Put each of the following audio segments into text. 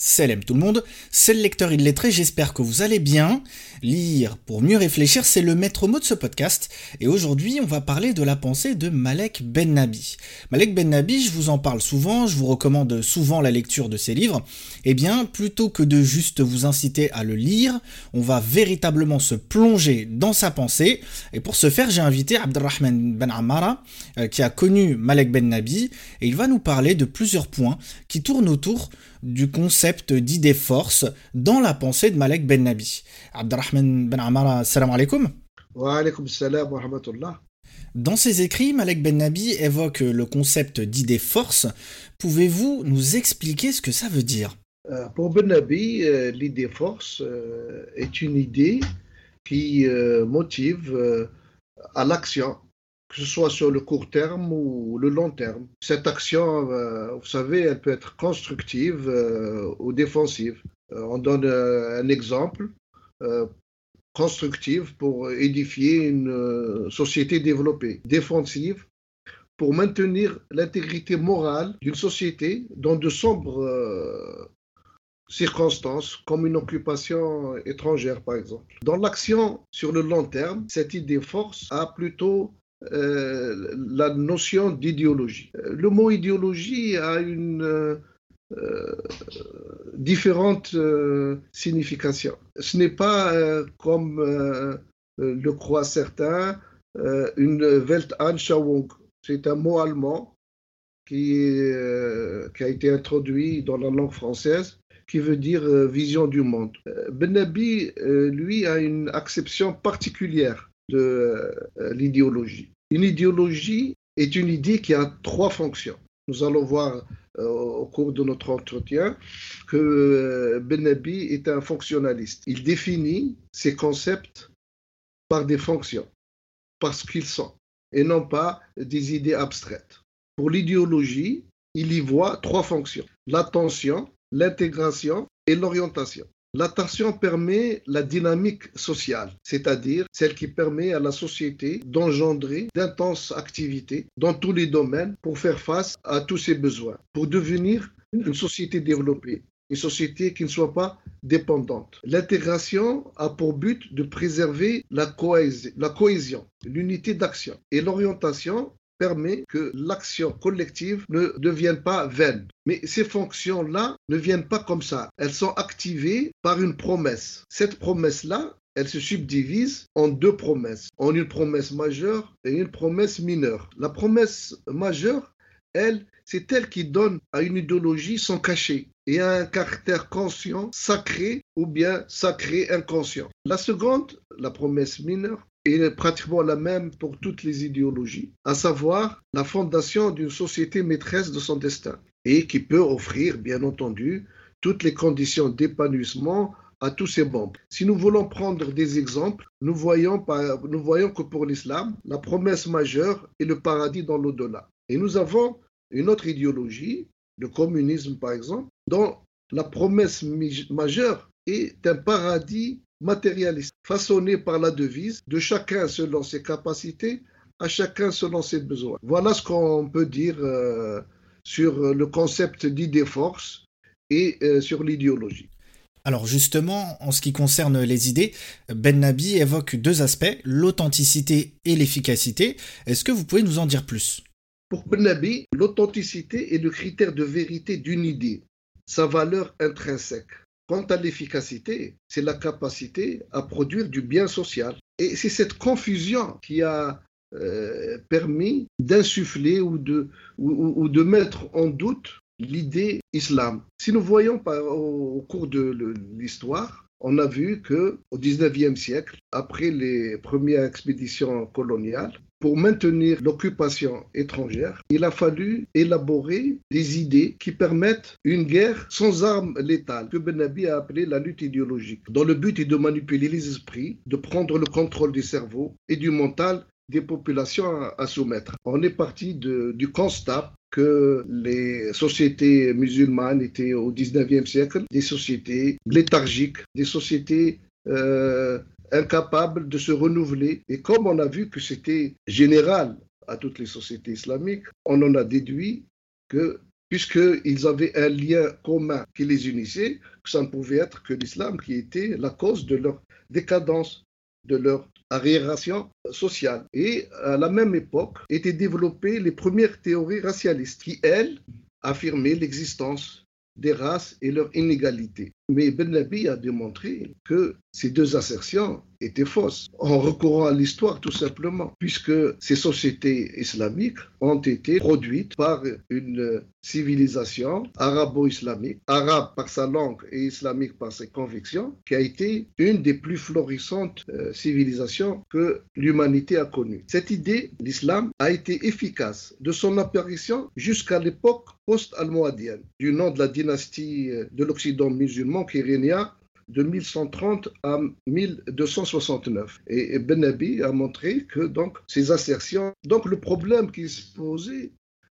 Salam tout le monde, c'est le lecteur illettré, j'espère que vous allez bien. Lire pour mieux réfléchir, c'est le maître mot de ce podcast, et aujourd'hui on va parler de la pensée de Malek Ben Nabi. Malek Ben Nabi, je vous en parle souvent, je vous recommande souvent la lecture de ses livres. Eh bien, plutôt que de juste vous inciter à le lire, on va véritablement se plonger dans sa pensée, et pour ce faire j'ai invité Abdelrahman Ben Amara, euh, qui a connu Malek Ben Nabi, et il va nous parler de plusieurs points qui tournent autour du concept d'idée force dans la pensée de Malek Ben Nabi. Abdelrahman Ben Amara, salam alaikum. Wa alaikum salam wa rahmatullah. Dans ses écrits, Malek Ben Nabi évoque le concept d'idée force. Pouvez-vous nous expliquer ce que ça veut dire? Euh, Pour Ben Nabi, euh, l'idée force euh, est une idée qui motive à l'action que ce soit sur le court terme ou le long terme. Cette action, euh, vous savez, elle peut être constructive euh, ou défensive. Euh, on donne un exemple constructive pour édifier une société développée, défensive pour maintenir l'intégrité morale d'une société dans de sombres circonstances, comme une occupation étrangère, par exemple. Dans l'action sur le long terme, cette idée force a plutôt euh, la notion d'idéologie. Euh, le mot idéologie a une euh, différente signification. Ce n'est pas comme le croient certains une Weltanschauung. C'est un mot allemand qui, qui, a été introduit dans la langue française qui veut dire vision du monde. Benabi, lui, a une acception particulière de euh, l'idéologie. Une idéologie est une idée qui a trois fonctions. Nous allons voir euh, au cours de notre entretien que euh, Benabi est un fonctionnaliste. Il définit ses concepts par des fonctions, parce qu'ils sont, et non pas des idées abstraites. Pour l'idéologie, il y voit trois fonctions, l'attention, l'intégration et l'orientation. L'attention permet la dynamique sociale, c'est-à-dire celle qui permet à la société d'engendrer d'intenses activités dans tous les domaines pour faire face à tous ses besoins, pour devenir une société développée, une société qui ne soit pas dépendante. L'intégration a pour but de préserver la, cohésion, l'unité d'action. Et l'orientation permet que l'action collective ne devienne pas vaine. Mais ces fonctions-là ne viennent pas comme ça. Elles sont activées par une promesse. Cette promesse-là, elle se subdivise en deux promesses, en une promesse majeure et une promesse mineure. La promesse majeure, elle, c'est elle qui donne à une idéologie son cachet et à un caractère conscient, sacré ou bien sacré inconscient. La seconde, la promesse mineure, est pratiquement la même pour toutes les idéologies, à savoir la fondation d'une société maîtresse de son destin et qui peut offrir, bien entendu, toutes les conditions d'épanouissement à tous ses membres. Si nous voulons prendre des exemples, nous voyons, nous voyons que pour l'islam, la promesse majeure est le paradis dans l'au-delà. Et nous avons une autre idéologie, le communisme par exemple, dont la promesse majeure est un paradis matérialiste, façonné par la devise de chacun selon ses capacités, à chacun selon ses besoins. Voilà ce qu'on peut dire euh, sur le concept d'idée-force et euh, sur l'idéologie. Alors justement, en ce qui concerne les idées, Ben Nabi évoque deux aspects, l'authenticité et l'efficacité. Est-ce que vous pouvez nous en dire plus? Pour Ben Nabi, l'authenticité est le critère de vérité d'une idée, sa valeur intrinsèque. Quant à l'efficacité, c'est la capacité à produire du bien social. Et c'est cette confusion qui a euh, permis d'insuffler ou de, mettre en doute l'idée islam. Si nous voyons au, cours de l'histoire, on a vu que au 19e siècle, après les premières expéditions coloniales, pour maintenir l'occupation étrangère, il a fallu élaborer des idées qui permettent une guerre sans armes létales, que Benabi a appelé la lutte idéologique, dont le but est de manipuler les esprits, de prendre le contrôle du cerveau et du mental des populations à, soumettre. On est parti du constat que les sociétés musulmanes étaient au 19e siècle des sociétés léthargiques, des sociétés euh, incapable de se renouveler. Et comme on a vu que c'était général à toutes les sociétés islamiques, on en a déduit que puisqu'ils avaient un lien commun qui les unissait, que ça ne pouvait être que l'islam qui était la cause de leur décadence, de leur arriération sociale. Et à la même époque étaient développées les premières théories racialistes qui, elles, affirmaient l'existence des races et leur inégalité. Mais Ben Nabi a démontré que ces deux assertions étaient fausses, en recourant à l'histoire tout simplement, puisque ces sociétés islamiques ont été produites par une civilisation arabo-islamique, arabe par sa langue et islamique par ses convictions, qui a été une des plus florissantes euh, civilisations que l'humanité a connues. Cette idée, l'islam, a été efficace de son apparition jusqu'à l'époque post-almohadienne, du nom de la dynastie euh, de l'Occident musulman qui régna de 1130 à 1269. Et Ben Nabi a montré que donc ces assertions, donc le problème qui se posait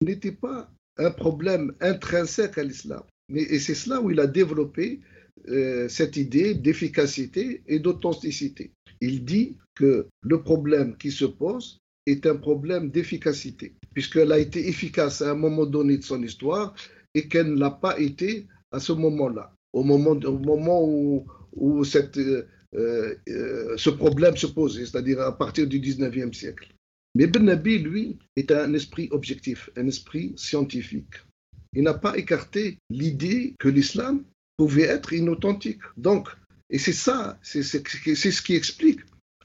n'était pas un problème intrinsèque à l'islam, et c'est cela où il a développé euh, cette idée d'efficacité et d'authenticité. Il dit que le problème qui se pose est un problème d'efficacité, puisqu'elle a été efficace à un moment donné de son histoire et qu'elle ne l'a pas été à ce moment-là au moment, au moment où, où cette, euh, euh, ce problème se posait, c'est-à-dire à partir du 19e siècle. Mais Ibn Nabi, lui, est un esprit objectif, un esprit scientifique. Il n'a pas écarté l'idée que l'islam pouvait être inauthentique. Donc, et c'est ça, c'est ce qui explique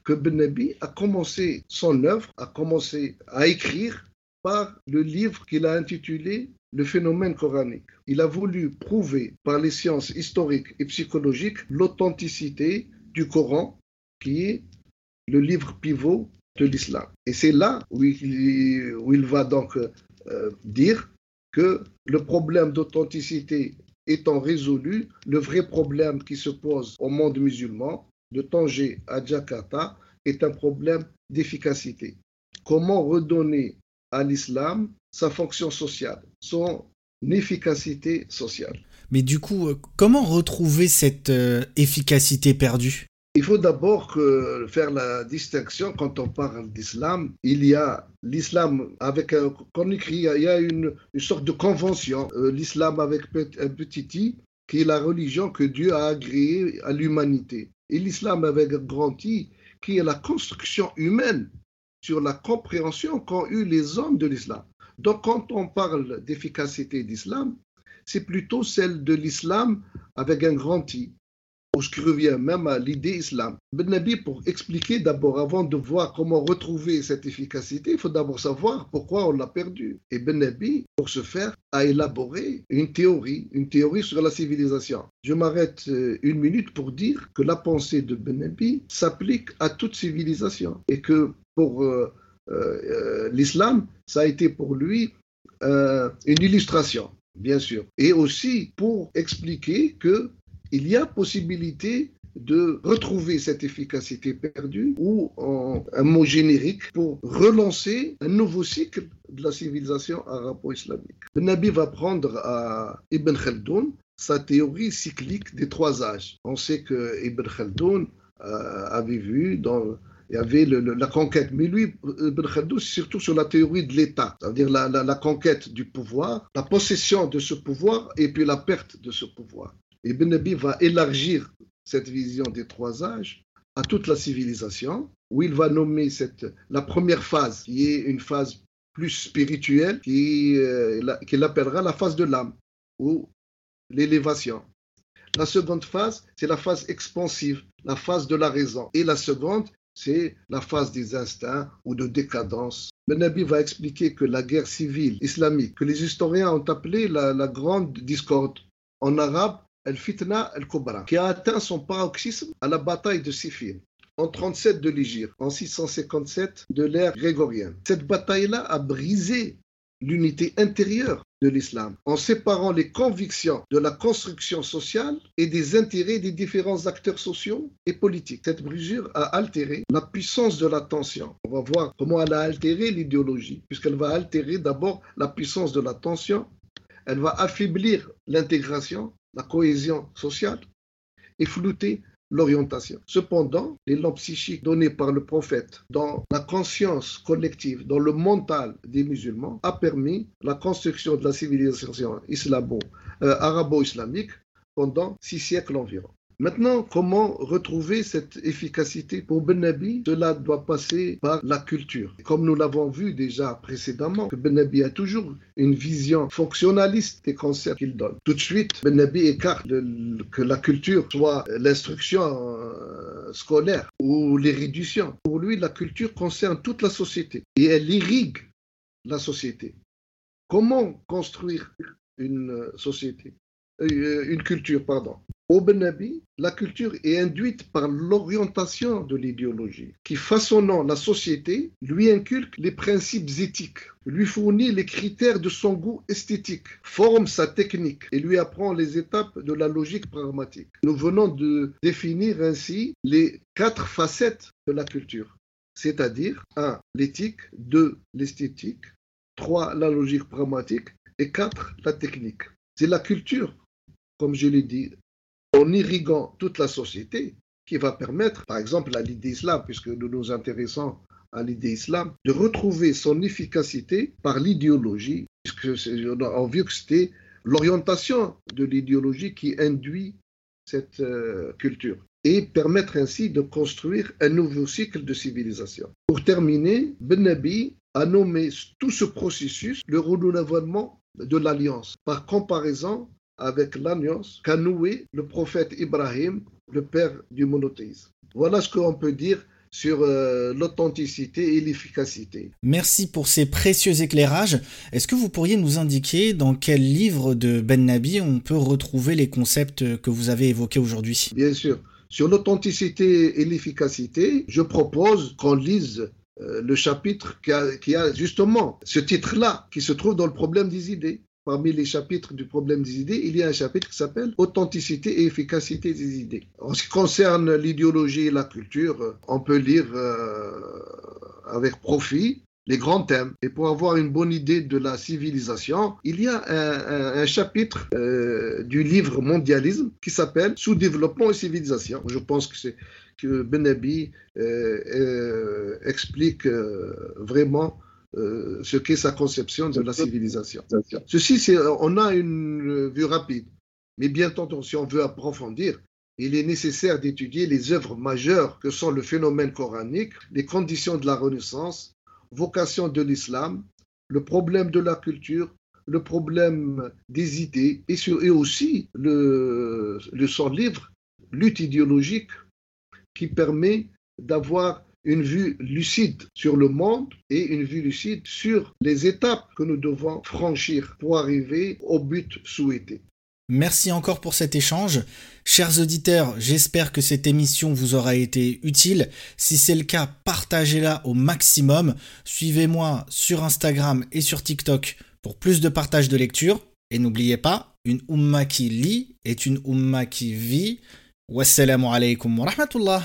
que Ben Nabi a commencé son œuvre, a commencé à écrire par le livre qu'il a intitulé Le phénomène coranique. Il a voulu prouver par les sciences historiques et psychologiques l'authenticité du Coran, qui est le livre pivot de l'islam. Et c'est là où il, va donc euh, dire que le problème d'authenticité étant résolu, le vrai problème qui se pose au monde musulman, de Tanger à Jakarta, est un problème d'efficacité. Comment redonner à l'islam sa fonction sociale, son efficacité sociale. Mais du coup, euh, comment retrouver cette euh, efficacité perdue? Il faut d'abord faire la distinction quand on parle d'islam. Il y a l'islam avec un, écrit, il y a une, sorte de convention, euh, l'islam avec un petit i, qui est la religion que Dieu a agréée à l'humanité. Et l'islam avec un grand i, qui est la construction humaine sur la compréhension qu'ont eu les hommes de l'islam. Donc quand on parle d'efficacité d'islam, c'est plutôt celle de l'islam avec un grand I, ou ce qui revient même à l'idée islam. Ben Nabi, pour expliquer d'abord, avant de voir comment retrouver cette efficacité, il faut d'abord savoir pourquoi on l'a perdue. Et Ben Nabi, pour ce faire, a élaboré une théorie, une théorie sur la civilisation. Je m'arrête euh, une minute pour dire que la pensée de Ben Nabi s'applique à toute civilisation et que pour euh, euh, l'islam, ça a été pour lui une illustration, bien sûr, et aussi pour expliquer que il y a possibilité de retrouver cette efficacité perdue ou un mot générique pour relancer un nouveau cycle de la civilisation arabo-islamique. Le Nabi va prendre à Ibn Khaldoun sa théorie cyclique des trois âges. On sait que Ibn Khaldoun euh, avait vu dans il y avait la conquête. Mais lui, Ibn Khaldoun, c'est surtout sur la théorie de l'État, c'est-à-dire la, conquête du pouvoir, la possession de ce pouvoir et puis la perte de ce pouvoir. Ibn Nabi va élargir cette vision des trois âges à toute la civilisation, où il va nommer cette, la première phase, qui est une phase plus spirituelle, qu'il euh, qui appellera la phase de l'âme, ou l'élévation. La seconde phase, c'est la phase expansive, la phase de la raison. Et la seconde, c'est la phase des instincts ou de décadence. Le Nabi va expliquer que la guerre civile islamique, que les historiens ont appelée la grande discorde, en arabe, al-Fitna al-Kubra, qui a atteint son paroxysme à la bataille de Siffin en 37 de l'Égypte, en 657 de l'ère grégorienne. Cette bataille-là a brisé l'unité intérieure de l'islam, en séparant les convictions de la construction sociale et des intérêts des différents acteurs sociaux et politiques. Cette brisure a altéré la puissance de l'attention. On va voir comment elle a altéré l'idéologie, puisqu'elle va altérer d'abord la puissance de l'attention, elle va affaiblir l'intégration la cohésion sociale et flouter l'orientation. Cependant, l'élan psychique donné par le prophète dans la conscience collective, dans le mental des musulmans, a permis la construction de la civilisation islamo, euh, pendant six siècles environ. Maintenant, comment retrouver cette efficacité? Pour Ben Nabi Cela doit passer par la culture. Comme nous l'avons vu déjà précédemment, que Ben Nabi a toujours une vision fonctionnaliste des concepts qu'il donne. Tout de suite, Ben Nabi écarte que la culture soit l'instruction euh, scolaire ou l'érudition. Pour lui, la culture concerne toute la société et elle irrigue la société. Comment construire une société, euh, une culture, pardon au Benabi, la culture est induite par l'orientation de l'idéologie, qui façonnant la société, lui inculque les principes éthiques, lui fournit les critères de son goût esthétique, forme sa technique et lui apprend les étapes de la logique pragmatique. Nous venons de définir ainsi les quatre facettes de la culture, c'est-à-dire 1. l'éthique, 2. l'esthétique, 3. la logique pragmatique et 4. la technique. C'est la culture comme je l'ai dit, en irriguant toute la société, qui va permettre, par exemple, à l'idée islam, puisque nous nous intéressons à l'idée islam, de retrouver son efficacité par l'idéologie, puisque on a vu que c'était l'orientation de l'idéologie qui induit cette euh, culture et permettre ainsi de construire un nouveau cycle de civilisation. Pour terminer, Ben Nabi a nommé tout ce processus le renouvellement de l'alliance. Par comparaison, avec l'alliance qu'a noué le prophète Ibrahim, le père du monothéisme. Voilà ce qu'on peut dire sur euh, l'authenticité et l'efficacité. Merci pour ces précieux éclairages. Est-ce que vous pourriez nous indiquer dans quel livre de Ben Nabi on peut retrouver les concepts que vous avez évoqués aujourd'hui? Bien sûr. Sur l'authenticité et l'efficacité, je propose qu'on lise euh, le chapitre qui a, qui a justement ce titre-là, qui se trouve dans le problème des idées parmi les chapitres du problème des idées, il y a un chapitre qui s'appelle Authenticité et efficacité des idées. En ce qui concerne l'idéologie et la culture, on peut lire euh, avec profit les grands thèmes. Et pour avoir une bonne idée de la civilisation, il y a un, chapitre euh, du livre Mondialisme qui s'appelle Sous-développement et civilisation. Je pense que Benabi euh, explique vraiment euh, ce qu'est sa conception de la civilisation. Ceci, c'est, on a une vue rapide, mais bien entendu, si on veut approfondir, il est nécessaire d'étudier les œuvres majeures que sont le phénomène coranique, les conditions de la Renaissance, vocation de l'islam, le problème de la culture, le problème des idées et, et aussi le, le son livre, lutte idéologique, qui permet d'avoir une vue lucide sur le monde et une vue lucide sur les étapes que nous devons franchir pour arriver au but souhaité. Merci encore pour cet échange. Chers auditeurs, j'espère que cette émission vous aura été utile. Si c'est le cas, partagez-la au maximum. Suivez-moi sur Instagram et sur TikTok pour plus de partage de lecture. Et n'oubliez pas, une umma qui lit est une umma qui vit. Wassalamu alaikum wa rahmatullah.